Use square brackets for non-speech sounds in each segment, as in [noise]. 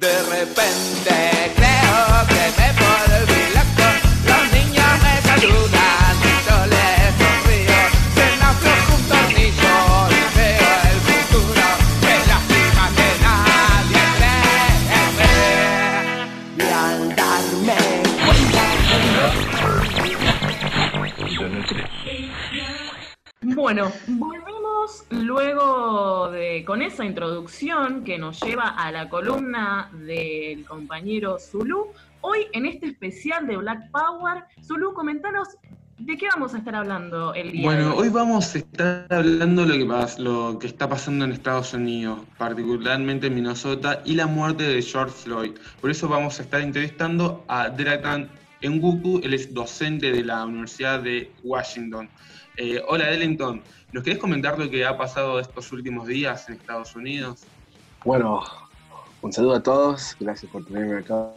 De repente que nos lleva a la columna del compañero Zulu. Hoy en este especial de Black Power, Zulu, comentanos de qué vamos a estar hablando el día de Bueno, hoy. vamos a estar hablando lo que, lo que está pasando en Estados Unidos, particularmente en Minnesota, y la muerte de George Floyd. Por eso vamos a estar entrevistando a Delatan Nguku, él es docente de la Universidad de Washington. Eh, hola, Ellington, ¿nos querés comentar lo que ha pasado estos últimos días en Estados Unidos? Bueno, un saludo a todos, gracias por tenerme acá.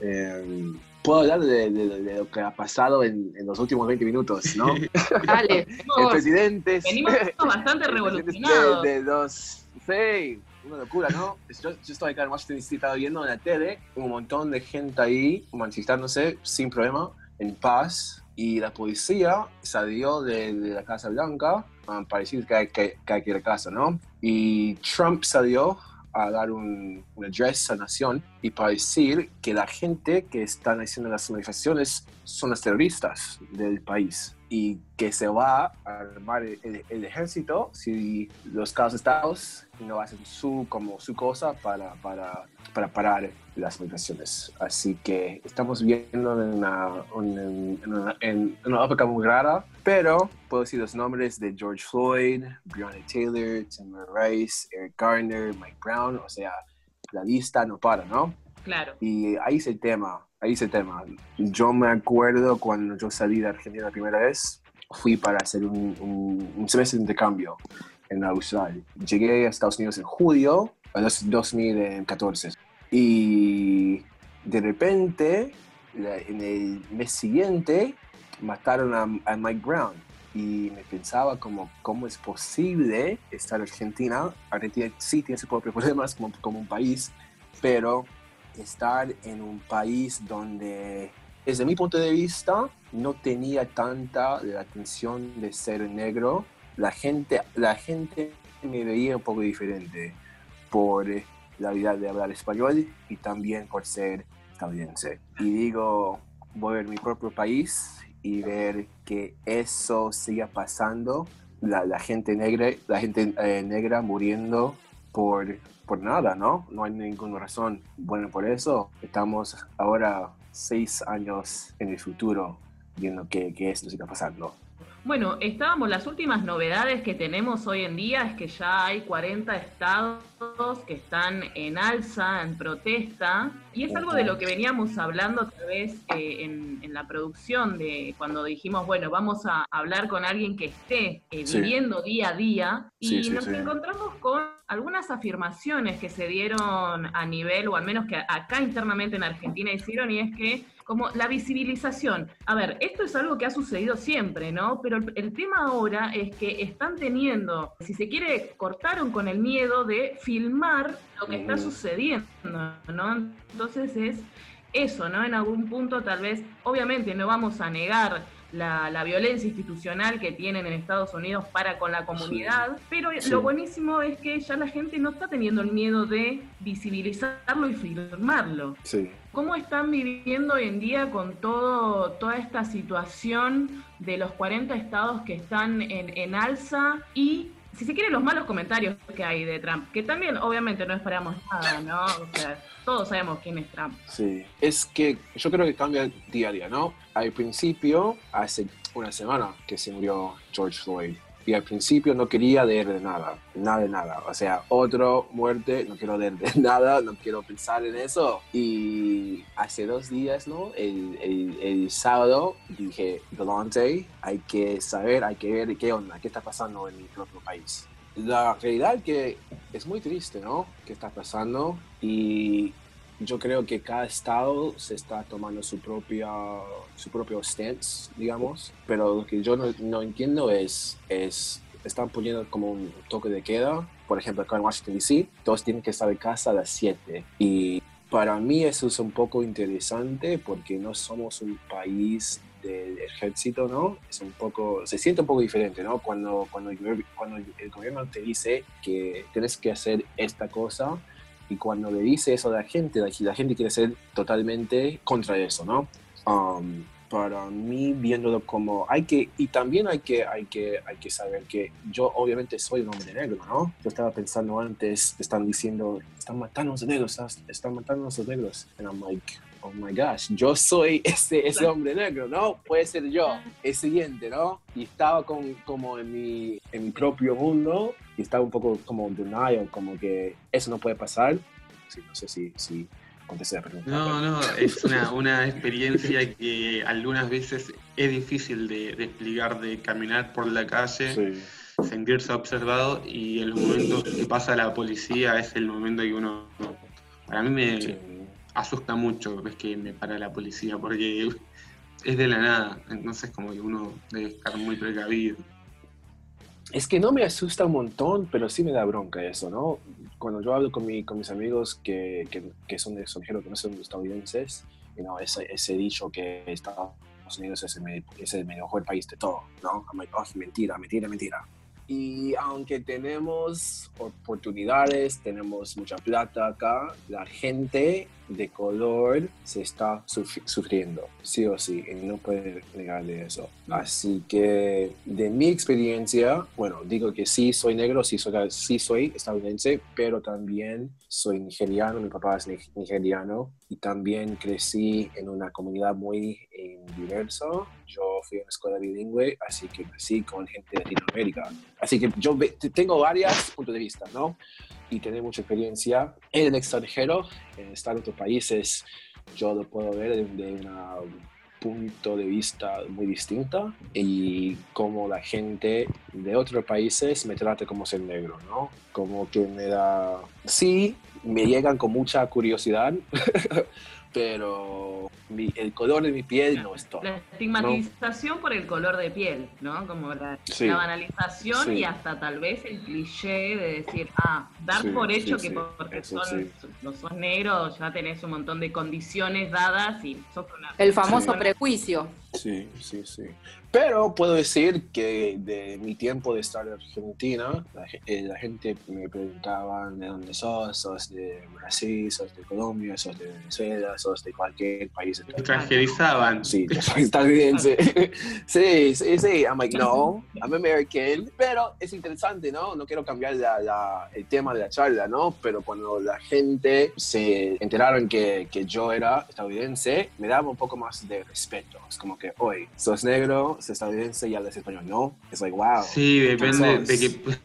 Eh, Puedo hablar de, de- de lo que ha pasado en, en los últimos 20 minutos, ¿no? [laughs] Dale, El venimos, [laughs] presidente. venimos bastante revolucionados. De, de los. Sí, una locura, ¿no? Yo, yo estoy acá en Washington DC, estaba viendo en la tele un montón de gente ahí manifestándose sin problema, en paz, y la policía salió de, de la Casa Blanca para decir que hay que, que hay que ir a casa, ¿no? Y Trump salió a dar un, un address a nación y para decir que la gente que están haciendo las manifestaciones son los terroristas del país y que se va a armar el, el- el ejército si los Estados Estados no hacen su, como su cosa para, para, para parar las manifestaciones. Así que estamos viendo en una, un- en una, en una época muy rara, pero puedo decir los nombres de George Floyd, Breonna Taylor, Timber Rice, Eric Garner, Mike Brown, o sea, la lista no para, ¿no? Claro. Y ahí es el tema, ahí es el tema. Yo me acuerdo cuando yo salí de Argentina la primera vez, fui para hacer un, un, un semestre de intercambio en Australia. Llegué a Estados Unidos en julio dos- 2014 y de repente, en el mes siguiente, mataron a, a Mike Brown. Y me pensaba como, ¿cómo es posible estar en Argentina? Argentina sí tiene sus propios problemas como, como un país, pero estar en un país donde, desde mi punto de vista, no tenía tanta la atención de ser negro. La gente, la gente me veía un poco diferente por la habilidad de hablar español y también por ser estadounidense. Y digo, voy a mi propio país y ver que eso siga pasando, la, la gente negra, la gente eh, negra muriendo por, por nada, ¿no? No hay ninguna razón. Bueno, por eso estamos ahora seis años en el futuro viendo que, que esto siga pasando. Bueno, estábamos, las últimas novedades que tenemos hoy en día es que ya hay 40 estados que están en alza, en protesta, y es algo de lo que veníamos hablando otra vez eh, en, en la producción de cuando dijimos, bueno, vamos a hablar con alguien que esté eh, Sí. viviendo día a día, y Sí, sí, nos encontramos con algunas afirmaciones que se dieron a nivel, o al menos que acá internamente en Argentina hicieron, y es que como la visibilización. A ver, esto es algo que ha sucedido siempre, ¿no? Pero el, el tema ahora es que están teniendo, si se quiere, cortaron con el miedo de filmar lo que está sucediendo, ¿no? Entonces es eso, ¿no? En algún punto tal vez, obviamente no vamos a negar la, la violencia institucional que tienen en Estados Unidos para con la comunidad, pero Sí. lo buenísimo es que ya la gente no está teniendo el miedo de visibilizarlo y filmarlo. Sí. ¿Cómo están viviendo hoy en día con todo, toda esta situación de los 40 estados que están en, en alza y, si se quiere, los malos comentarios que hay de Trump? Que también, obviamente, no esperamos nada, ¿no? O sea, todos sabemos quién es Trump. Sí, es que yo creo que cambia día a día, ¿no? Al principio, hace una semana que se murió George Floyd. Al principio no quería leer de nada, nada de nada. O sea, otro muerte, no quiero leer de [laughs] nada, no quiero pensar en eso. Y hace dos días, ¿no? El, el, el sábado dije, Delante, hay que saber, hay que ver qué onda, qué está pasando en mi propio país. La realidad que es muy triste, ¿no? ¿Qué está pasando? Y yo creo que cada estado se está tomando su propia su propio stance digamos pero lo que yo no, entiendo es es están poniendo como un toque de queda por ejemplo acá en Washington DC todos tienen que estar en casa a las 7 y para mí eso es un poco interesante porque no somos un país del ejército, ¿no? Es un poco, se siente un poco diferente, ¿no? Cuando, cuando, cuando el gobierno te dice que tienes que hacer esta cosa y cuando le dice eso a la gente, la, la gente quiere ser totalmente contra eso, ¿no? Um, para mí, viéndolo como hay que, y también hay que, hay que, hay que saber que yo obviamente soy un hombre negro, ¿no? Yo estaba pensando antes, están diciendo, están matando a los negros, están- matando a los negros. And I'm like, oh my gosh, yo soy [laughs] ese, ese hombre negro, ¿no? Puede ser yo, el siguiente, ¿no? Y estaba con, como en mi, en mi propio mundo y estaba un poco como en denial, como que eso no puede pasar. Sí, no sé si, si contesté la pregunta. No, no, es una, una experiencia que algunas veces es difícil de, de explicar, de caminar por la calle, Sí. sentirse observado y en los momentos que pasa la policía es el momento que uno, para mí me Sí. Asusta mucho, ves que me para la policía porque es de la nada, entonces como que uno debe estar muy precavido. Es que no me asusta un montón, pero sí me da bronca eso, ¿no? Cuando yo hablo con, mi, con mis amigos que, que, que son de que no son estadounidenses, y no, ese, ese dicho que Estados Unidos es el, es el mejor país de todo, ¿no? I'm like, oh, mentira, mentira, mentira. Y aunque tenemos oportunidades, tenemos mucha plata acá, la gente de color se está suf- sufriendo, sí o sí, y no puede negarle eso. Así que de mi experiencia, bueno, digo que sí soy negro, sí soy, sí soy estadounidense, pero también soy nigeriano, mi papá es nig- nigeriano y también crecí en una comunidad muy diversa. Yo fui a una escuela bilingüe, así que crecí con gente de Latinoamérica. Así que yo tengo varios puntos de vista, ¿no? Y tener mucha experiencia en el extranjero, en estar en otros países, yo lo puedo ver desde un punto de vista muy distinto y como la gente de otros países me trata como ser negro, ¿no? Como que me da... Sí, me llegan con mucha curiosidad, [laughs] pero mi- el color de mi piel no es todo. La estigmatización por el color de piel, ¿no? Como la, Sí. la banalización Sí. y hasta tal vez el cliché de decir, ah, dar Sí, por hecho sí, que sí. porque Eso son, sí. no sos negro ya tenés un montón de condiciones dadas y sos una... El famoso Sí. prejuicio. Sí, sí, sí. Pero puedo decir que de mi tiempo de estar en Argentina, la, eh, la gente me preguntaba de dónde sos, sos de Brasil, sos de Colombia, sos de Venezuela, sos de cualquier país. Extranjerizaban. Sí, yo soy estadounidense. sí, sí, sí. I'm like, no, I'm American. Pero es interesante, ¿no? No quiero cambiar la- la- el tema de la charla, ¿no? Pero cuando la gente se enteraron que, que yo era estadounidense, me daba un poco más de respeto. Es como que, oye, sos negro, estadounidense y hablas español. No, es like, wow. Sí, depende de que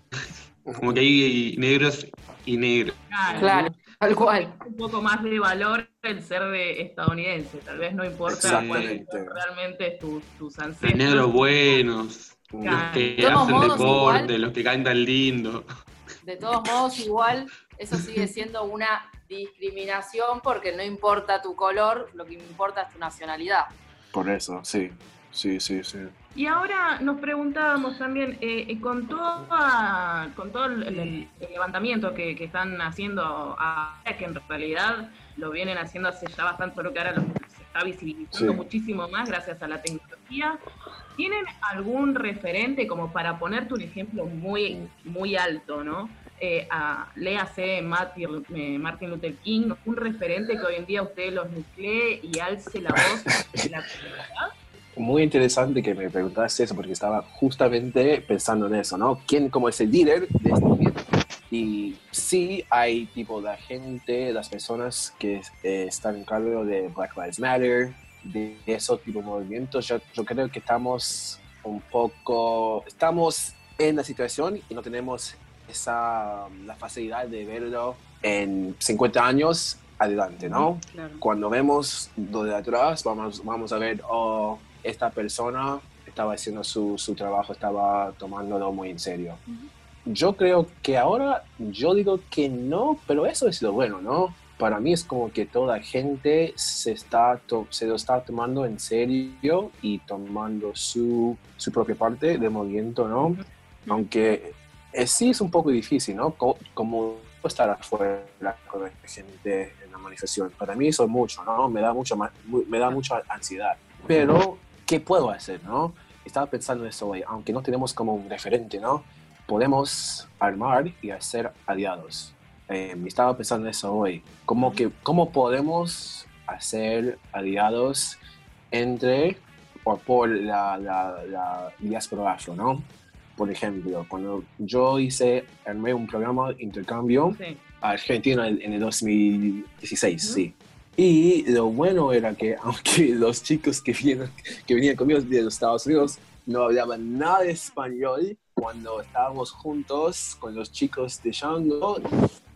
como que hay negros y negros. Claro, tal cual. Un poco más de valor el ser de estadounidense. Tal vez no importa realmente tus, tus Los ancestros. negros buenos, los Claro. que De hacen deporte, igual- los que cantan lindo. De todos modos, igual, eso sigue [laughs] siendo una discriminación porque no importa tu color, lo que importa es tu nacionalidad. Por eso, sí. Sí, sí, sí. Y ahora nos preguntábamos también, eh, eh, con, toda, con todo el, el- el levantamiento que, que están haciendo ahora, que en realidad lo vienen haciendo hace ya bastante, pero que ahora lo, se está visibilizando Sí. muchísimo más gracias a la tecnología, ¿tienen algún referente como para ponerte un ejemplo muy, muy alto, ¿no? Eh, a, léase Martin, eh, Martin Luther King, un referente que hoy en día usted los nuclee y alce la voz de la comunidad. Muy interesante que me preguntaste eso porque estaba justamente pensando en eso, ¿no? ¿Quién como es el líder de este movimiento? Y sí hay tipo la gente, las personas que eh, están en cargo de Black Lives Matter, de esos tipo de movimientos, yo, yo creo que estamos un poco, estamos en la situación y no tenemos esa, la facilidad de verlo en 50 años adelante, ¿no? Claro. cuando vemos lo de atrás, vamos, vamos a ver, oh, esta persona estaba haciendo su, su trabajo, estaba tomándolo muy en serio. Yo creo que ahora, yo digo que no, pero eso es lo bueno, ¿no? Para mí es como que toda gente se, está se lo está tomando en serio y tomando su, su propia parte del movimiento, ¿no? Aunque eh, sí es un poco difícil, ¿no? Co- como estar afuera con la gente en la manifestación. Para mí eso es mucho, ¿no? Me da, mucho, me da mucha ansiedad. Pero, ¿qué puedo hacer, no? Estaba pensando eso hoy, aunque no tenemos como un referente, ¿no? Podemos armar y hacer aliados. Eh, estaba pensando eso hoy. ¿Cómo, que, ¿Cómo podemos hacer aliados entre o por la, la, la diáspora afro, ¿no? Por ejemplo, cuando yo hice, armé un programa de intercambio Sí. a Argentina en en el 2016, Ujú. sí. Y lo bueno era que, [laughs] aunque los chicos que, vienen, que venían conmigo de los Estados Unidos no hablaban nada de español, cuando estábamos juntos con los chicos de Shango,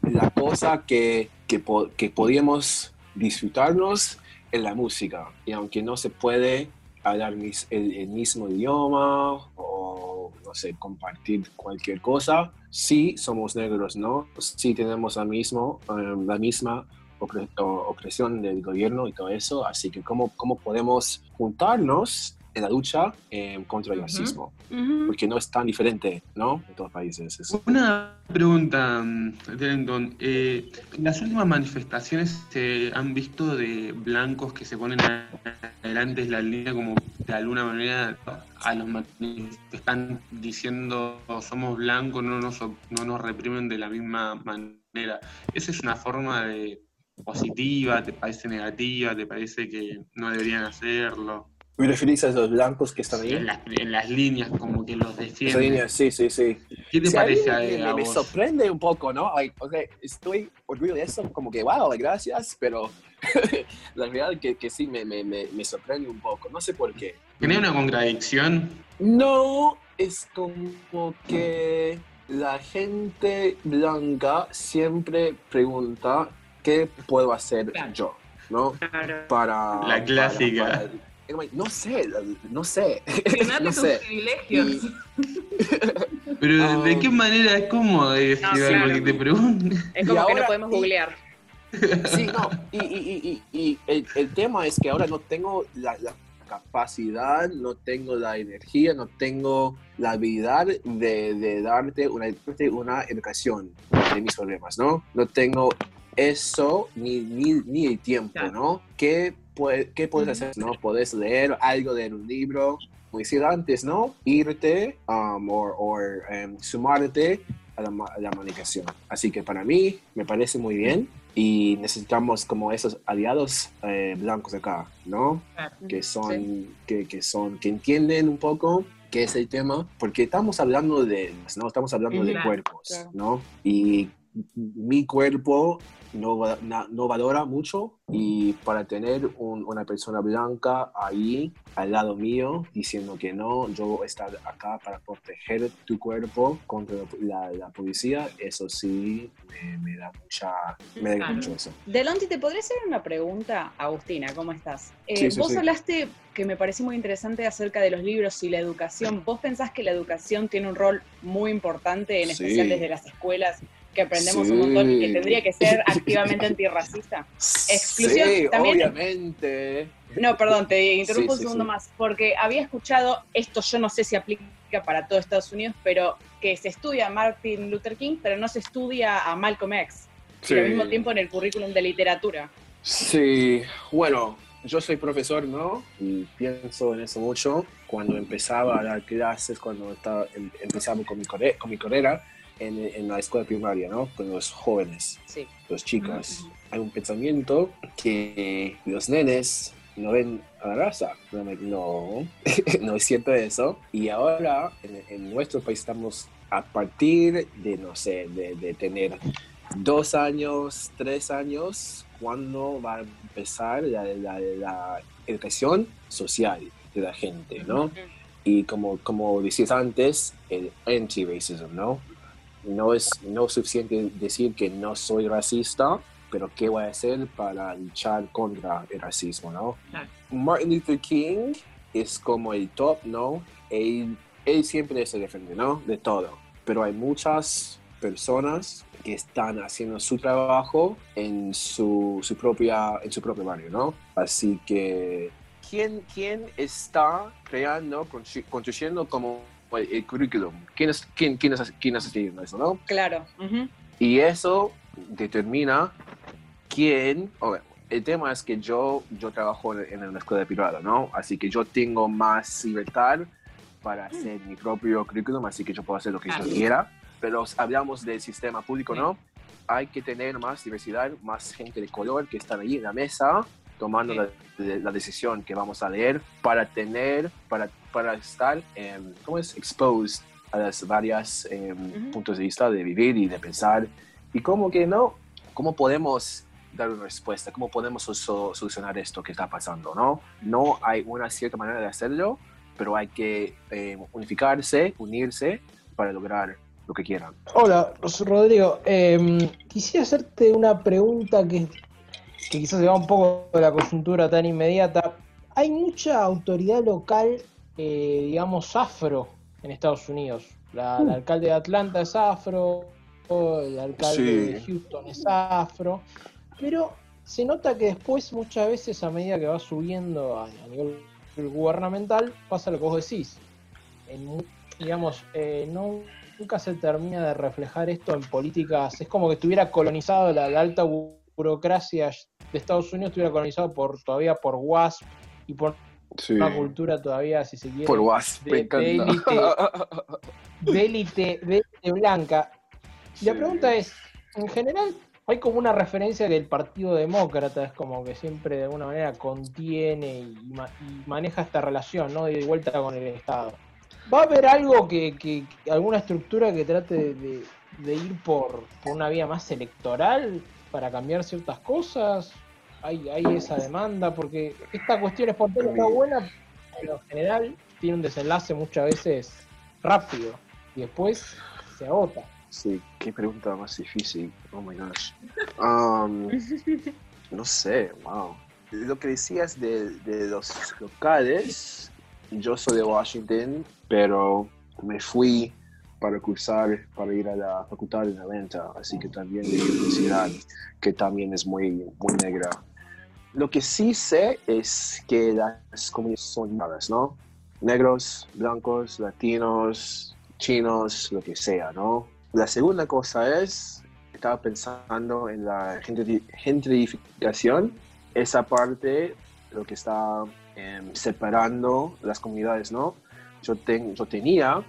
la cosa que, que, que podíamos disfrutarnos en la música. Y aunque no se puede hablar mis- el, el mismo idioma o, no sé, compartir cualquier cosa, sí somos negros, ¿no? Sí tenemos la, mismo, eh, la misma opre- opresión del gobierno y todo eso, así que ¿cómo, cómo podemos juntarnos en la lucha eh, contra el racismo? Ujú. Porque no es tan diferente, ¿no? En todos los países. Es- Una pregunta, Trenton. Eh, las últimas manifestaciones se han visto de blancos que se ponen adelante de la línea como de alguna manera a los manifestantes diciendo somos blancos, no nos, no nos reprimen de la misma manera. ¿Esa es una forma de positiva? ¿Te parece negativa? ¿Te parece que no deberían hacerlo? ¿Me referís a los blancos que están ahí? En las, en las líneas como que los defienden. línea, sí, sí, sí. ¿Qué te Sí, a mí parece a, me, a me vos? sorprende un poco, ¿no? Like, o sea, estoy orgulloso de eso, como que, wow, gracias, pero [laughs] la verdad que, que sí me, me, me, me sorprende un poco. No sé por qué. ¿Tiene una contradicción? No, es como que la gente blanca siempre pregunta qué puedo hacer Claro. yo, ¿no? Claro. Para... La clásica. para- para- no sé, no sé. [laughs] No tus sé. privilegios. Pero Ah. ¿de qué manera es como decir No, algo claro. que te pregunten? Es Y como que ahora- no podemos googlear. Sí, no, y, y, y, y, y el, el tema es que ahora no tengo la, la capacidad, no tengo la energía, no tengo la habilidad de, de darte una, una educación de mis problemas, ¿no? No tengo eso ni, ni, ni el tiempo, Claro. ¿no? ¿Qué, pue- qué puedes hacer, no? Puedes leer algo de un libro, como decía antes, ¿no? Irte um, o em, sumarte a la, a la comunicación. Así que para mí me parece muy bien y necesitamos como esos aliados eh, blancos acá, ¿no? Claro. Que son, Sí. que, que son, que entienden un poco qué es el tema, porque estamos hablando de, ¿no? Estamos hablando de cuerpos, claro. ¿no? Y mi cuerpo no, na- no valora mucho y para tener un- una persona blanca ahí al lado mío diciendo que no, yo voy a estar acá para proteger tu cuerpo contra la, la policía, eso sí me, me da mucha, me da Claro. mucho eso. Delonti, ¿te podría hacer una pregunta? Agustina, ¿cómo estás? Eh, Sí, sí, vos sí. hablaste, que me pareció muy interesante, acerca de los libros y la educación. ¿Vos pensás que la educación tiene un rol muy importante, en especial desde las escuelas, que aprendemos Sí. un montón y que tendría que ser activamente [laughs] antirracista? Exclusión sí, también- obviamente. No, perdón, te interrumpo Sí, un segundo más, porque había escuchado, esto yo no sé si aplica para todo Estados Unidos, pero que se estudia a Martin Luther King, pero no se estudia a Malcolm X. Y al mismo tiempo en el currículum de literatura. Sí, bueno, yo soy profesor, ¿no? Y pienso en eso mucho. Cuando empezaba a dar clases, cuando estaba, em- empezaba con mi, con mi carrera en, en la escuela primaria, ¿no? Con los jóvenes, Sí. los chicos. Hay un pensamiento que los nenes no ven a la raza. No, no, [laughs] no es cierto eso. Y ahora en, en nuestro país estamos a partir de, no sé, de, de tener dos años, tres años, cuando va a empezar la, la- la educación social de la gente, ¿no? Y como, como decías antes, el anti-racism, ¿no? No es, no es suficiente decir que no soy racista, pero ¿qué voy a hacer para luchar contra el racismo, no? Martin Luther King es como el top, ¿no? Él, él siempre se defiende, ¿no? De todo. Pero hay muchas personas que están haciendo su trabajo en su, su, propia, en su propio barrio, ¿no? Así que, ¿quién, quién está creando, constru- construyendo como el, el currículum? ¿Quién, es, quién, quién, es, ¿Quién es haciendo eso, no? Claro. ujú. Y eso determina quién, o- el tema es que yo, yo trabajo en una escuela privada, ¿no? Así que yo tengo más libertad para hacer mi propio currículum, así que yo puedo hacer lo que yo quiera. Pero hablamos del sistema público. ¿no? Hay que tener más diversidad, más gente de color que están ahí en la mesa tomando la, la decisión que vamos a leer para tener, para, para estar, em, ¿cómo es? Exposed a las varias em, Ujú. puntos de vista de vivir y de pensar. Y cómo que no, cómo podemos dar una respuesta, cómo podemos so- solucionar esto que está pasando, ¿no? No hay una cierta manera de hacerlo, pero hay que em, unificarse, unirse para lograr lo que quieran. Hola, Rodrigo. Eh, quisiera hacerte una pregunta que, que quizás se va un poco de la coyuntura tan inmediata. Hay mucha autoridad local, eh, digamos, afro en Estados Unidos. La, El alcalde de Atlanta es afro, el alcalde Sí. de Houston es afro, pero se nota que después, muchas veces, a medida que va subiendo a, a nivel gubernamental, pasa lo que vos decís. En digamos, eh, no, nunca se termina de reflejar esto en políticas. Es como que estuviera colonizado la, la alta bu- burocracia de Estados Unidos, estuviera colonizado por todavía por WASP y por Sí. una cultura todavía, si se quiere, Por WASP, [laughs] de- élite, blanca. Y la Sí. pregunta es, en general, hay como una referencia que el Partido Demócrata es como que siempre de alguna manera contiene y, ma- y maneja esta relación, ¿no? De vuelta con el Estado. ¿Va a haber algo que, que- que- alguna estructura que trate de, de- de ir por, por una vía más electoral para cambiar ciertas cosas? Hay, hay esa demanda, porque esta cuestión espontánea está buena, pero en general tiene un desenlace muchas veces rápido y después se agota. Sí, qué pregunta más difícil. Oh my gosh. Um, [laughs] no sé, wow. Lo que decías de, de los locales, yo soy de Washington, pero me fui para cursar, para ir a la facultad de Atlanta, así que también de universidad, que también es muy, muy negra. Lo que sí sé es que las comunidades son malas, ¿no? Negros, blancos, latinos, chinos, lo que sea, ¿no? La segunda cosa es, estaba pensando en la gentri- gentrificación, esa parte, lo que está em, separando las comunidades, ¿no? Yo, ten- yo tenía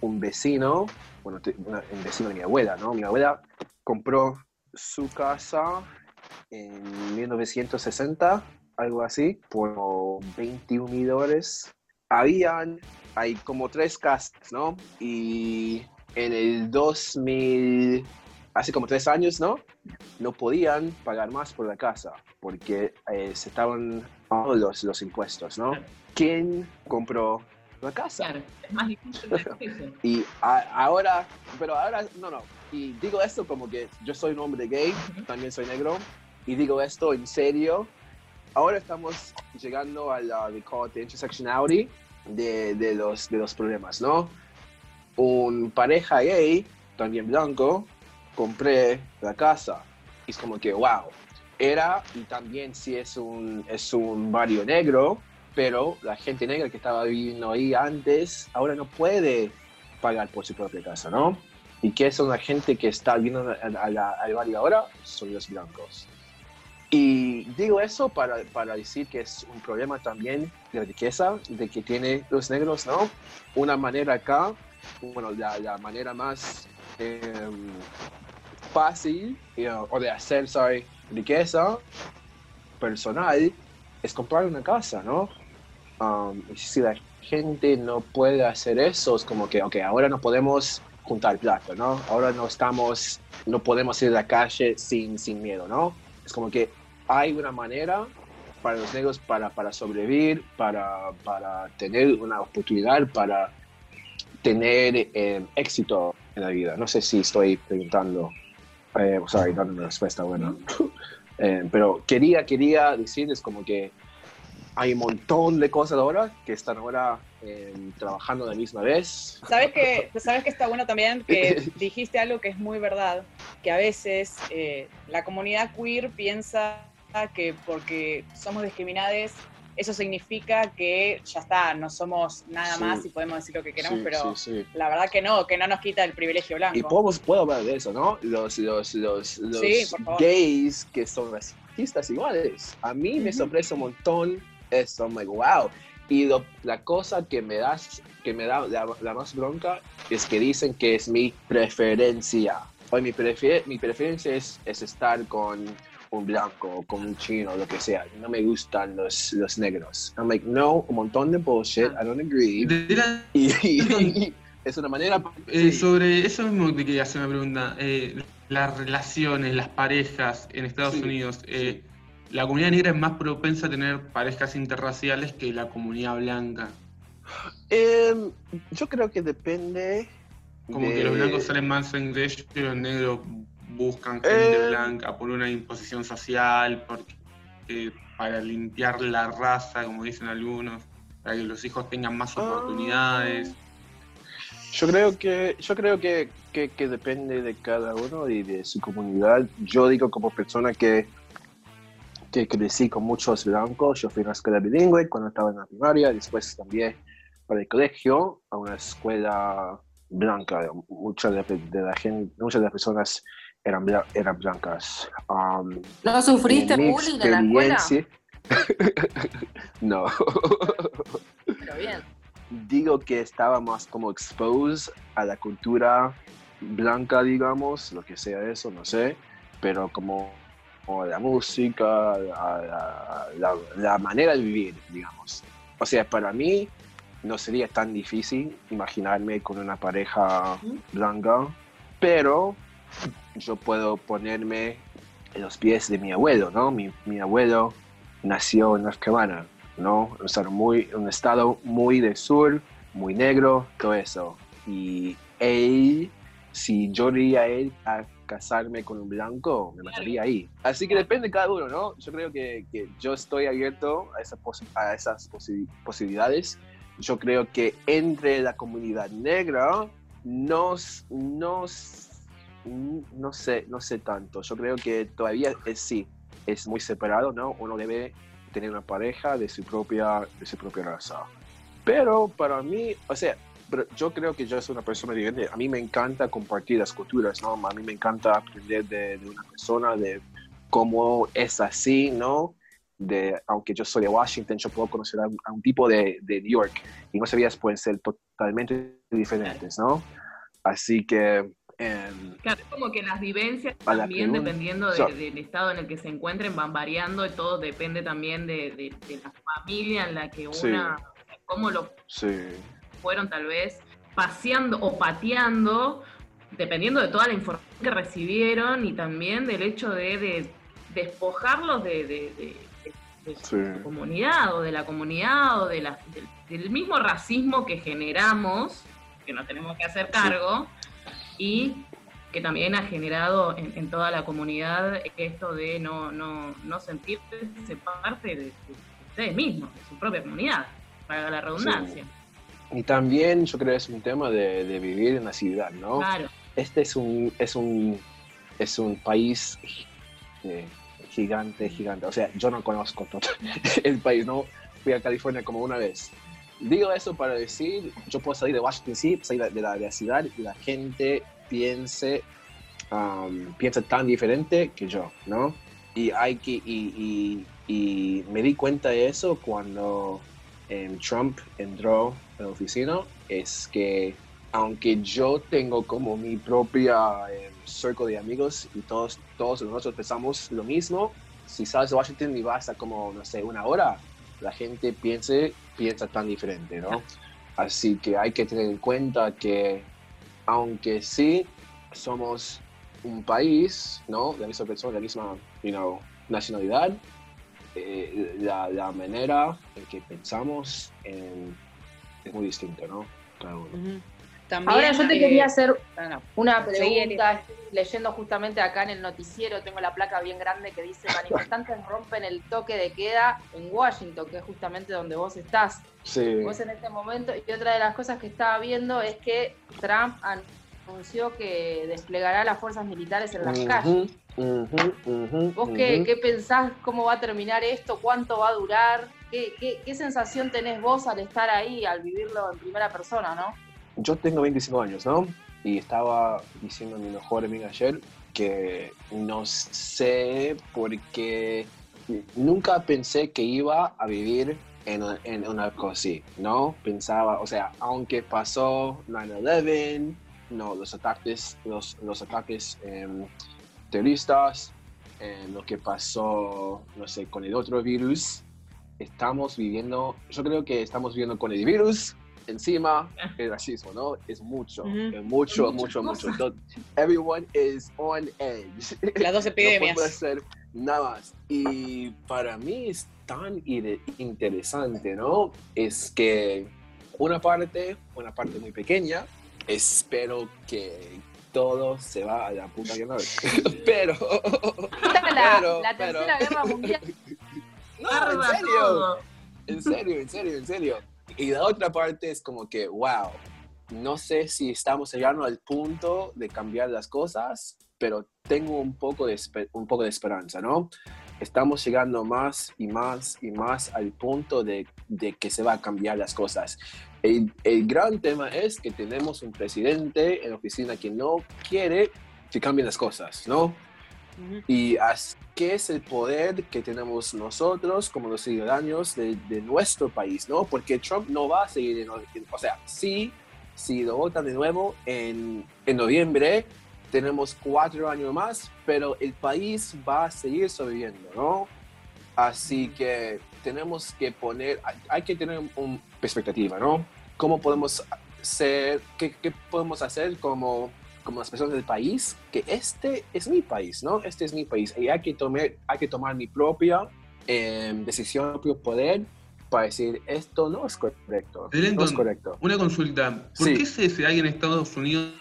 un vecino, bueno, una- un vecino de mi abuela, ¿no? Mi abuela compró su casa en 1960, algo así, por 21 mil dólares. Habían, hay como tres casas, ¿no? Y en el 2000, hace como tres años, ¿no? No podían pagar más por la casa porque eh, se estaban pagando los, los impuestos, ¿no? ¿Quién compró la casa? Claro, es más difícil acceso. [laughs] Y a- ahora, pero ahora, no, no. Y digo esto como que yo soy un hombre gay, también soy negro, y digo esto en serio. Ahora estamos llegando a la, we call it the intersectionality de, de, los, de los problemas, ¿no? Un pareja gay, también blanco, compré la casa. Y es como que, wow, era, y también sí es un, es un barrio negro, pero la gente negra que estaba viviendo ahí antes ahora no puede pagar por su propia casa, ¿no? ¿Y qué son la gente que está viviendo al barrio ahora? Son los blancos. Y digo eso para, para decir que es un problema también de riqueza, de que tiene los negros, ¿no? Una manera acá, bueno, la, la manera más em, fácil you know, o de hacer, sorry, riqueza personal es comprar una casa, ¿no? Um, si la gente no puede hacer eso, es como que, ok, ahora no podemos juntar plata, ¿no? Ahora no estamos, no podemos ir a la calle sin, sin miedo, ¿no? Es como que hay una manera para los negros para, para sobrevivir, para, para tener una oportunidad, para tener eh, éxito en la vida. No sé si estoy preguntando, eh, sorry, dando una respuesta buena. [laughs] Eh, pero quería, quería decirles como que hay un montón de cosas ahora que están ahora eh, trabajando a la misma vez. ¿Sabes que, ¿Sabes que está bueno también? Que [laughs] dijiste algo que es muy verdad, que a veces eh, la comunidad queer piensa que porque somos discriminados eso significa que ya está, no somos nada Sí. más y podemos decir lo que queramos, Sí, pero sí, la verdad que no, que no nos quita el privilegio blanco. Y podemos, puedo hablar de eso, ¿no? Los, los, los, los gays que son racistas iguales. A mí me Ujú. sorprende un montón eso, I'm like, wow. Y lo- la cosa que me da, que me da la, la más bronca es que dicen que es mi preferencia. Hoy mi, prefer- mi preferencia es, es estar con un blanco, con un chino, lo que sea. No me gustan los, los negros. I'm like, no, un montón de bullshit, I don't agree. De la- Y, [laughs] y es una manera... eh, sí. sobre eso mismo te quería hacer una pregunta. Eh, las relaciones, las parejas en Estados Sí, Unidos, eh, la comunidad negra es más propensa a tener parejas interraciales que la comunidad blanca. Em, yo creo que depende. Como de- que los blancos salen más en ellos y los negros buscan gente Eh. blanca por una imposición social, porque eh, para limpiar la raza, como dicen algunos, para que los hijos tengan más Ah. oportunidades. Yo creo que yo creo que, que, que depende de cada uno y de su comunidad. Yo digo como persona que que crecí con muchos blancos. Yo fui a una escuela bilingüe cuando estaba en la primaria, después cambié para el colegio a una escuela blanca. Muchas de, de la gente, muchas de las personas eran, eran blancas. Um, ¿No sufriste bullying en la escuela? [laughs] no. Pero bien. digo que estaba más como exposed a la cultura blanca, digamos, lo que sea eso, no sé, pero como, como la música, la- la- la manera de vivir, digamos. O sea, para mí no sería tan difícil imaginarme con una pareja blanca, pero yo puedo ponerme en los pies de mi abuelo, ¿no? Mi, mi abuelo nació en North Carolina, ¿no? Un estado muy, un estado muy del sur, muy negro, todo eso. Y él, si yo iría a él a casarme con un blanco, me mataría ahí. Así que depende de cada uno, ¿no? Yo creo que, que yo estoy abierto a, esa posi- a esas posi- posibilidades. Yo creo que entre la comunidad negra nos, nos, no sé, no sé tanto. Yo creo que todavía es sí, es muy separado, ¿no? Uno debe tener una pareja de su propia, de su propia raza. Pero para mí, o sea, pero yo creo que yo soy una persona diferente. A mí me encanta compartir las culturas, ¿no? A mí me encanta aprender de, una persona, de cómo es así, ¿no? De, aunque yo soy de Washington, yo puedo conocer a un tipo de, de New York y no sabías pueden ser totalmente diferentes, ¿no? Así que... em, Claro, es como que las vivencias la también, dependiendo de- So- del estado en el que se encuentren, van variando y todo depende también de, de- de la familia en la que Sí. una, cómo lo sí, fueron tal vez paseando o pateando, dependiendo de toda la información que recibieron y también del hecho de, de despojarlos de, Sí. comunidad o de la comunidad o de la- del, del mismo racismo que generamos, que nos tenemos que hacer cargo, y que también ha generado en, en toda la comunidad esto de no, no, no sentirse parte de, de ustedes mismos, de su propia comunidad, para la redundancia. Y también yo creo que es un tema de, de vivir en la ciudad, ¿no? Claro. Este es un, es un, es un país eh, gigante, gigante. O sea, yo no conozco todo [laughs] el país, ¿no? Fui a California como una vez. Digo eso para decir, yo puedo salir de Washington, sí, salir de la, de la ciudad y la gente piense, um, piensa tan diferente que yo, ¿no? Y hay que, y, y- y me di cuenta de eso cuando em, Trump entró a la oficina, es que aunque yo tengo como mi propia em, circo de amigos y todos, todos nosotros pensamos lo mismo, si sales de Washington y vas a como, no sé, una hora, la gente piense, piensa tan diferente, ¿no? Así que hay que tener en cuenta que aunque sí somos un país, ¿no? La misma persona, la misma, you know, nacionalidad, eh, la, la manera en que pensamos en- es muy distinta, ¿no? Cada uno. Ujú. También, Ahora yo te eh, quería hacer una Sí, pregunta. Estoy leyendo justamente acá en el noticiero, tengo la placa bien grande que dice manifestantes rompen el toque de queda en Washington, que es justamente donde vos estás. Sí, Vos en este momento, y otra de las cosas que estaba viendo es que Trump anunció que desplegará las fuerzas militares en las calles. ¿Vos qué, qué pensás? ¿Cómo va a terminar esto? ¿Cuánto va a durar? ¿Qué, qué, qué sensación tenés vos al estar ahí, al vivirlo en primera persona, no? Yo tengo 25 años, ¿no? Y estaba diciendo a mi mejor amiga ayer que no sé por qué nunca pensé que iba a vivir en, en una cosa así, ¿no? Pensaba, o sea, aunque pasó 9-11, no, los ataques, los, los ataques em, terroristas, em, lo que pasó, no sé, con el otro virus, estamos viviendo, yo creo que estamos viviendo con el virus, encima el racismo, ¿no? Es mucho, Ujú. es mucho, Son mucho, mucho. Entonces, Everyone is on edge. Las dos [laughs] No epidemias. puedo hacer nada más. Y para mí es tan interesante, ¿no? Es que una parte, una parte muy pequeña, espero que todo se va a la puta que no. [laughs] Pero, La, Pero, la pero- tercera guerra mundial. [laughs] no, en serio. En serio, en serio, en serio. Y la otra parte es como que, wow, no sé si estamos llegando al punto de cambiar las cosas, pero tengo un poco de, un poco de esperanza, ¿no? Estamos llegando más y más y más al punto de, de que se va a cambiar las cosas. El, el gran tema es que tenemos un presidente en la oficina que no quiere que cambien las cosas, ¿no? Y as- qué es el poder que tenemos nosotros como los ciudadanos de, de nuestro país, ¿no? Porque Trump no va a seguir, en, en- o sea, sí, si lo votan de nuevo en, en noviembre, tenemos cuatro años más, pero el país va a seguir sobreviviendo, ¿no? Así que tenemos que poner, hay, hay que tener una perspectiva, ¿no? ¿Cómo podemos ser, qué, qué podemos hacer como como las personas del país, que este es mi país, ¿no? Este es mi país y hay que tomar, hay que tomar mi propia eh, decisión, mi propio poder para decir esto no es correcto, no es correcto. Una consulta. ¿Por Sí. qué se si hay en Estados Unidos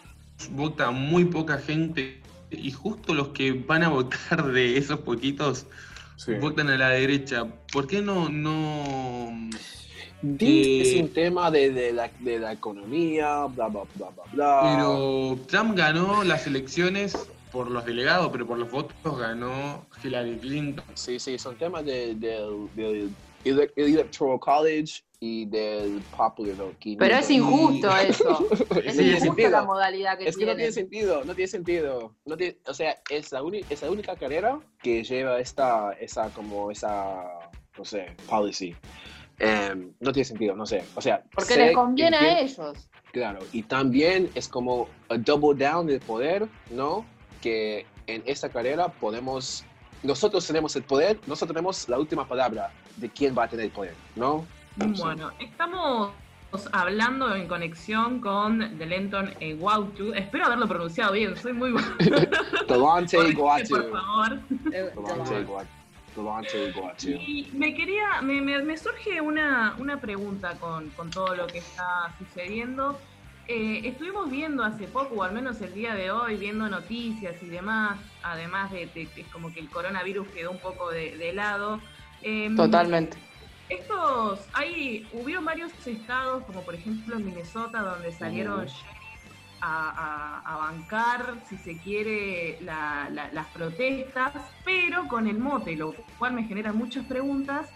vota muy poca gente y justo los que van a votar de esos poquitos Sí. votan a la derecha? ¿Por qué no, no Di- es Eh, un tema de, de la, de la economía, bla, bla, bla, bla, bla. Pero Trump ganó las elecciones por los delegados, pero por los votos ganó Hillary Clinton. Sí, sí, son temas de- del del ele- Electoral College y del Popular Vote. Pero es injusto eso. [laughs] Es Sí, injusta sentido. la modalidad que Es que no tiene sentido, no tiene sentido. No tiene- o sea, es la, uni- es la única carrera que lleva esta, esa, como esa, no sé, policy. Em, no tiene sentido, no sé. O sea, Porque les conviene a ellos. Claro, y también es como a double down del poder, ¿no? Que en esta carrera podemos, nosotros tenemos el poder, nosotros tenemos la última palabra de quién va a tener el poder, ¿no? Bueno, estamos hablando en conexión con Delenton Guautu. Espero haberlo pronunciado bien, soy muy [laughs] buena. Delante [laughs] Por Guatu. favor. Eh, Delante Guatu. Y me quería, me, me- me surge una, una pregunta con, con todo lo que está sucediendo. Eh, estuvimos viendo hace poco, o al menos el día de hoy, viendo noticias y demás, además de, de que es como que el coronavirus quedó un poco de, de lado. Em, Totalmente. Estos, hay, hubieron varios estados, como por ejemplo Minnesota, donde salieron sheriffs a, a- a bancar, si se quiere, la- la- las protestas, pero con el mote, lo cual me genera muchas preguntas,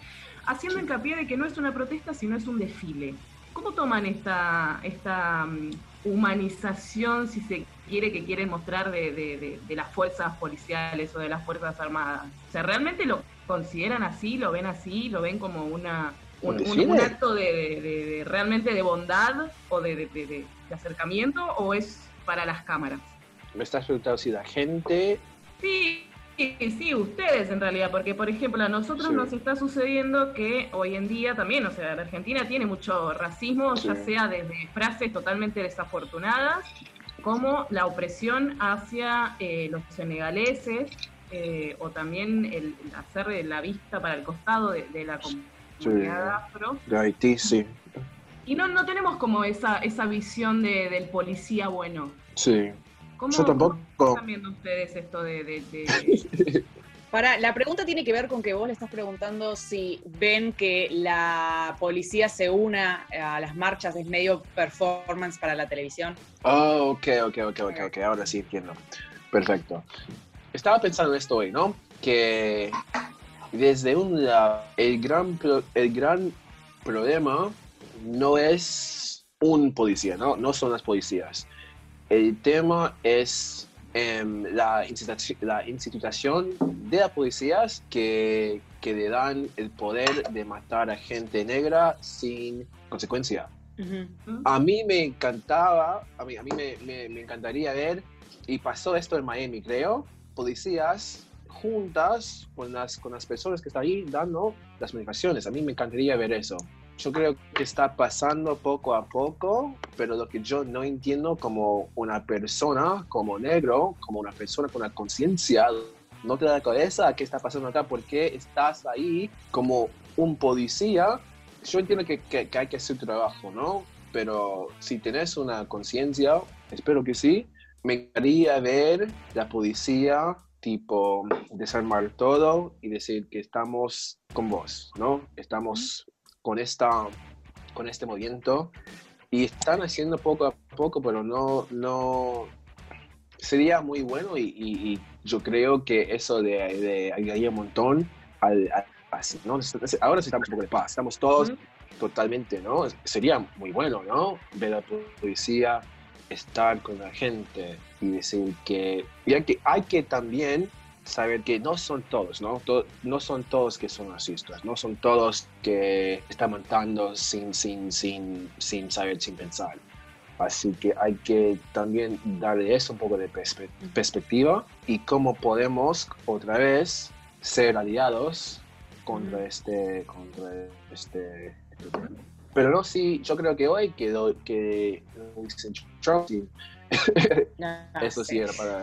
haciendo hincapié de que no es una protesta, sino es un desfile. ¿Cómo toman esta, esta mm, humanización, si se quiere, que quieren mostrar de, de- de- de las fuerzas policiales o de las fuerzas armadas? O sea, ¿realmente lo consideran así, lo ven así, lo ven como una, un, ¿Un acto de, de- de- de- realmente de bondad o de, acercamiento o es para las cámaras? Me estás preguntando si la gente Sí, sí, sí, ustedes en realidad, porque por ejemplo a nosotros Sí. nos está sucediendo que hoy en día también, o sea, la Argentina tiene mucho racismo, ya sea desde frases totalmente desafortunadas, como la opresión hacia eh, los senegaleses, eh, o también el hacer la vista para el costado de, de la comunidad afro. de Haití, sí. Y no, no tenemos como esa, esa visión de- del policía bueno. Sí. ¿Cómo, Yo tampoco. cómo están viendo ustedes esto de- de- de, [laughs] Para, la pregunta tiene que ver con que vos le estás preguntando si ven que la policía se una a las marchas, es medio performance para la televisión. Oh, ok, ok, ok, ok, ok, ahora sí entiendo. Perfecto. Estaba pensando en esto hoy, ¿no? Que desde un lado, el gran, pro- el gran problema no es un policía, ¿no? no son las policías. El tema es em, la, instituci- la institución de las policías que, que le dan el poder de matar a gente negra sin consecuencia. A mí me encantaba, a mí, a mí me, me- me encantaría ver, y pasó esto en Miami, creo, policías juntas con las, con las personas que están ahí dando las manifestaciones. A mí me encantaría ver eso. Yo creo que está pasando poco a poco, pero lo que yo no entiendo como una persona, como negro, como una persona con una conciencia, no te da la cabeza qué está pasando acá, por qué estás ahí como un policía yo entiendo que, que- hay que hacer trabajo, ¿no? Pero si tenés una conciencia, espero que sí, me encantaría ver la policía tipo desarmar todo y decir que estamos con vos, ¿no? Estamos con esta con este movimiento y están haciendo poco a poco, pero no no sería muy bueno y, y- y yo creo que eso de, de ayudaría un montón al, al- ¿no? Ahora necesitamos un poco de paz, estamos todos Ujú. totalmente, ¿no? Sería muy bueno, ¿no? Ver a la policía estar con la gente y decir que, ya que hay que también saber que no son todos, ¿no? No son todos que son racistas, no son todos que están matando sin, sin, sin, sin saber, sin pensar. Así que hay que también darle eso un poco de perspe- perspectiva y cómo podemos otra vez ser aliados contra este, contra este, este problema. Pero no, sí, yo creo que hoy quedó que [laughs] No, eso sí era para,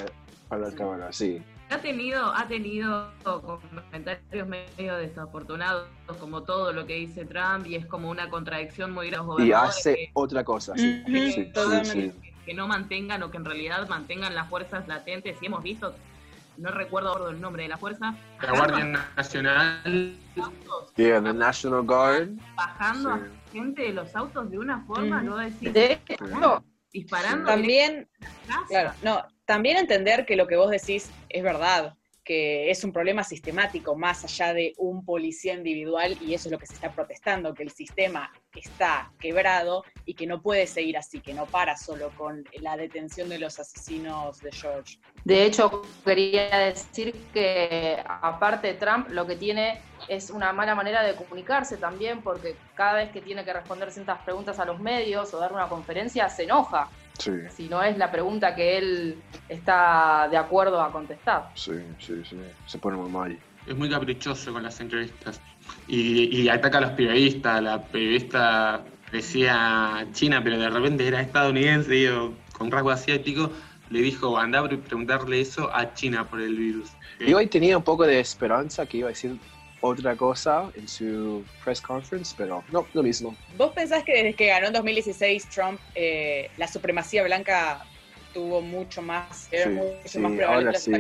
para la cámara, sí. Ha tenido, ha tenido comentarios medio desafortunados, como todo lo que dice Trump, y es como una contradicción muy grande. Y hace que- otra cosa, sí. Ujú, sí, sí, que no mantengan o que en realidad mantengan las fuerzas latentes. Y hemos visto, no recuerdo el nombre de la fuerza, La Guardia Nacional. Yeah, the National Guard. bajando Sí. Gente de los autos de una forma, no decir, De hecho, disparando También, la claro, no, también entender que lo que vos decís es verdad, que es un problema sistemático más allá de un policía individual y eso es lo que se está protestando, que el sistema está quebrado y que no puede seguir así, que no para solo con la detención de los asesinos de George. De hecho, quería decir que aparte Trump lo que tiene es una mala manera de comunicarse también, porque cada vez que tiene que responder ciertas preguntas a los medios o dar una conferencia, se enoja, Sí, si no es la pregunta que él está de acuerdo a contestar. sí, sí, sí. Se pone muy mal. Es muy caprichoso con las entrevistas. Y, y ataca a los periodistas. La periodista decía China, pero de repente era estadounidense y yo, con rasgo asiático. Le dijo, anda a pre- preguntarle eso a China por el virus. Y hoy tenía un poco de esperanza que iba a decir otra cosa en su press conference, pero no, lo mismo. ¿Vos pensás que desde que ganó en 2016 Trump, eh, la supremacía blanca tuvo mucho más, era Sí, mucho sí, más ahora sí.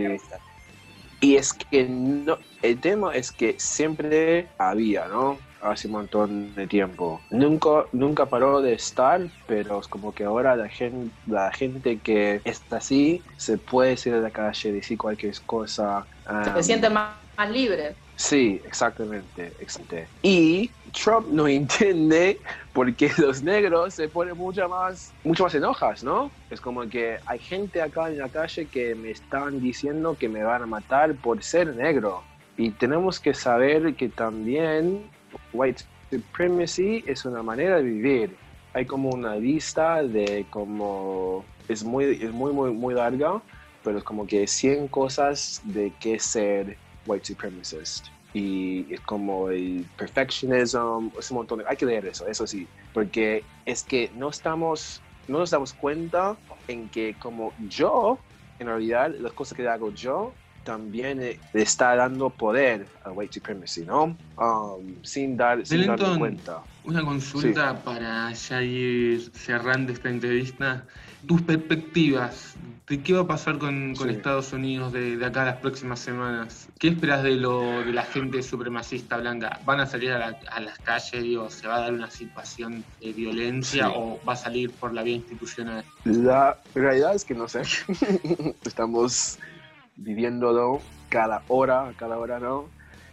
Y es que no, el tema es que siempre había, ¿no? Hace un montón de tiempo. Nunca, nunca paró de estar, pero es como que ahora la gente, la gente que está así se puede salir a la calle, decir cualquier cosa. Se um, sienten más, más libres. Sí, exactamente, exactamente. Y Trump no [laughs] entiende por qué los negros se ponen mucho más, mucho más enojas, ¿no? Es como que hay gente acá en la calle que me están diciendo que me van a matar por ser negro. Y tenemos que saber que también white supremacy es una manera de vivir. Hay como una lista de como es muy es muy muy muy larga, pero es como que 100 cosas de qué ser white supremacist. Y como el perfectionism, es un montón de... Hay que leer eso, eso sí, porque es que no estamos, no nos damos cuenta en que como yo, en realidad, las cosas que hago yo, también eh, le está dando poder a white supremacy, ¿no? Um, sin, dar, sin darme cuenta. Una consulta para ya ir cerrando esta entrevista. Tus perspectivas de qué va a pasar con, con Sí. Estados Unidos de, de acá a las próximas semanas. ¿Qué esperas de lo de la gente supremacista blanca? ¿Van a salir a, la- a las calles? Digo, ¿Se va a dar una situación de violencia Sí. o va a salir por la vía institucional? La realidad es que no sé. [laughs] Estamos viviéndolo cada hora, cada hora, ¿no?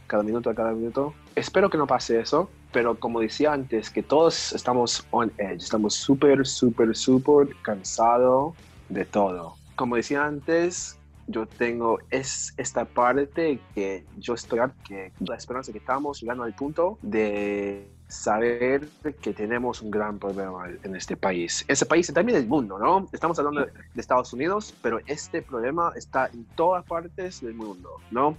Cada minuto a cada minuto. Espero que no pase eso, pero como decía antes, que todos estamos on edge, estamos súper, súper, súper cansados de todo. Como decía antes, yo tengo es esta parte que yo estoy que la esperanza que estamos llegando al punto de saber que tenemos un gran problema en este país. Ese país y también el mundo, ¿no? Estamos hablando de Estados Unidos, pero este problema está en todas partes del mundo, ¿no?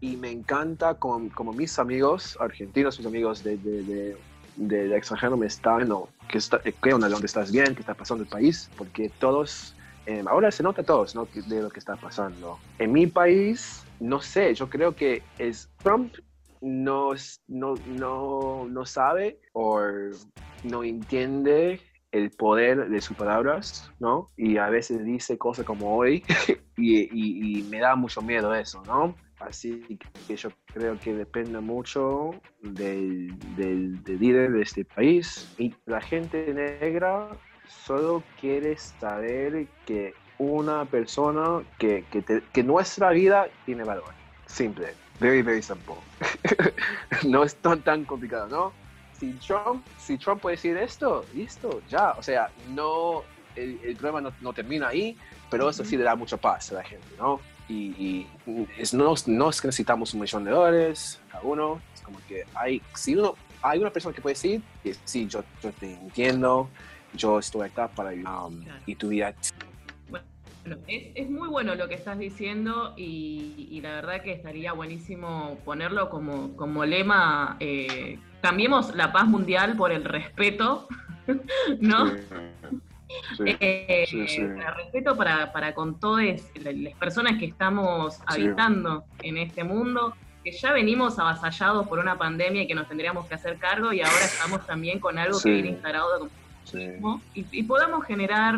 Y me encanta como, como mis amigos argentinos, mis amigos de, de, de, de extranjero me están, no, que está, ¿qué onda? ¿Dónde estás bien? ¿Qué está pasando el país? Porque todos eh, ahora se nota a todos ¿no? de lo que está pasando. En mi país, no sé, yo creo que es Trump no, no, no, no sabe o no entiende el poder de sus palabras, ¿no? Y a veces dice cosas como hoy [laughs] y, y, me da mucho miedo eso, ¿no? Así que yo creo que depende mucho del, del, del líder de este país y la gente negra solo quieres saber que una persona, que, que, nuestra vida tiene valor. Simple. Very, very simple. [laughs] no es tan, tan complicado, ¿no? Si Trump, si Trump puede decir esto, listo, ya. O sea, no, el, el problema no, no, termina ahí, pero eso sí le da mucha paz a la gente, ¿no? Y, es, no, no es que necesitamos un millón de dólares cada uno, es como que hay, si uno, hay una persona que puede decir, que sí, yo, yo te entiendo, yo estoy acá para um, y tu vida. Bueno, es, es, muy bueno lo que estás diciendo y, y, la verdad que estaría buenísimo ponerlo como, como lema, eh, cambiemos la paz mundial por el respeto, [laughs] ¿no? Sí. Eh, respeto para, para con todas las personas que estamos habitando en este mundo, que ya venimos avasallados por una pandemia y que nos tendríamos que hacer cargo y ahora estamos también con algo que viene instalado y, y, podamos generar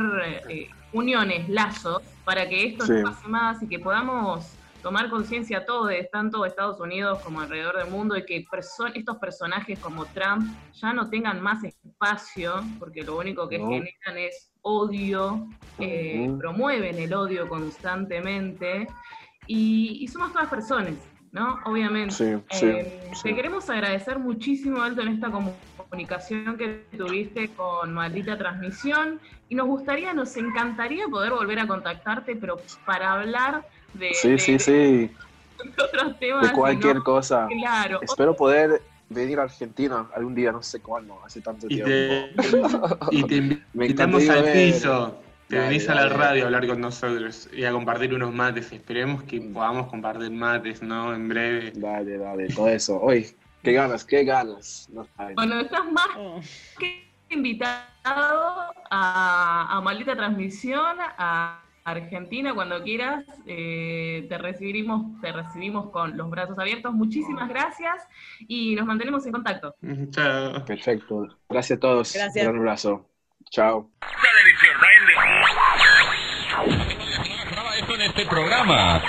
eh, uniones, lazos, para que esto no pase más y que podamos tomar conciencia todos, tanto Estados Unidos como alrededor del mundo, y que perso estos personajes como Trump ya no tengan más espacio, porque lo único que no. generan es odio, eh, uh -huh. promueven el odio constantemente, y, y somos todas personas. ¿no? Obviamente. Sí, sí, eh, sí. Te queremos agradecer muchísimo, Alto, en esta comunicación que tuviste con Maldita Transmisión y nos gustaría, nos encantaría poder volver a contactarte, pero para hablar de, sí, de, sí, sí. de otros temas. De cualquier ¿no? cosa. Claro. Espero poder venir a Argentina algún día, no sé cuándo, hace tanto y tiempo. Te, y te [laughs] invitamos al piso. Te dale, venís dale, a la radio a hablar con nosotros y a compartir unos mates. Esperemos que podamos compartir mates, ¿no? En breve. Dale, dale, todo eso. Hoy, qué ganas, qué ganas. No, bueno, estás más Oh. que invitado a, a Maldita Transmisión, a Argentina, cuando quieras. Eh, te, recibimos, te recibimos con los brazos abiertos. Muchísimas gracias y nos mantenemos en contacto. Chao. Perfecto. Gracias a todos. Gracias. Un abrazo. Chao. Esto en este programa.